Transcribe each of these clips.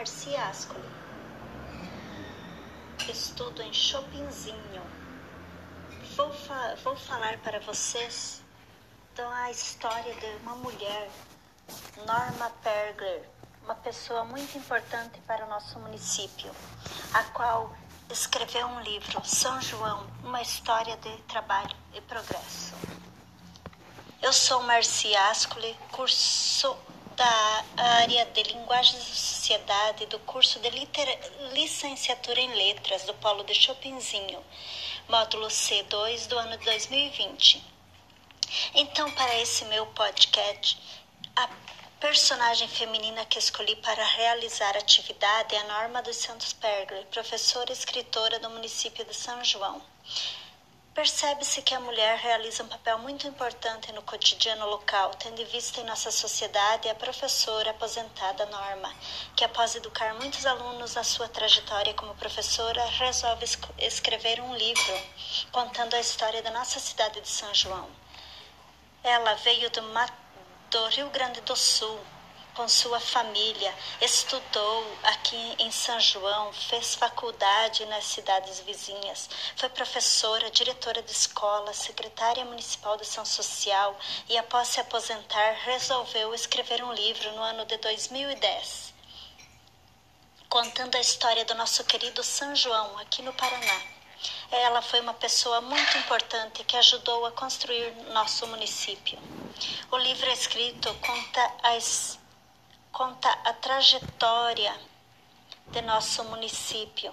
Marci Ascoli. Estudo em Chopinzinho. Vou, fa vou falar para vocês da história de uma mulher, Norma Pergler, uma pessoa muito importante para o nosso município, a qual escreveu um livro, São João, uma história de trabalho e progresso. Eu sou Marci Ascoli, curso da área de Linguagens e Sociedade do curso de Licenciatura em Letras do Polo de Chopinzinho, módulo C2 do ano 2020. Então, para esse meu podcast, a personagem feminina que escolhi para realizar a atividade é a Norma dos Santos Pergler, professora e escritora do município de São João. Percebe-se que a mulher realiza um papel muito importante no cotidiano local, tendo em vista em nossa sociedade a professora aposentada Norma, que após educar muitos alunos na sua trajetória como professora, resolve escrever um livro contando a história da nossa cidade de São João. Ela veio do, do Rio Grande do Sul, com sua família, estudou aqui em São João, fez faculdade nas cidades vizinhas, foi professora, diretora de escola, secretária municipal de ação social e, após se aposentar, resolveu escrever um livro no ano de 2010, contando a história do nosso querido São João, aqui no Paraná. Ela foi uma pessoa muito importante que ajudou a construir nosso município. O livro escrito conta as conta a trajetória de nosso município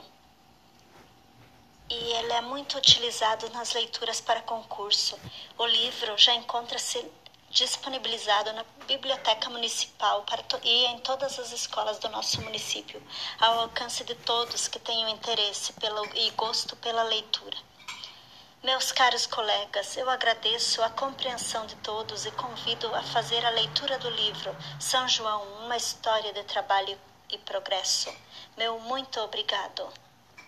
e ele é muito utilizado nas leituras para concurso. O livro já encontra-se disponibilizado na Biblioteca Municipal para e em todas as escolas do nosso município, ao alcance de todos que tenham interesse e gosto pela leitura. Meus caros colegas, eu agradeço a compreensão de todos e convido a fazer a leitura do livro São João, uma história de trabalho e progresso. Meu muito obrigado.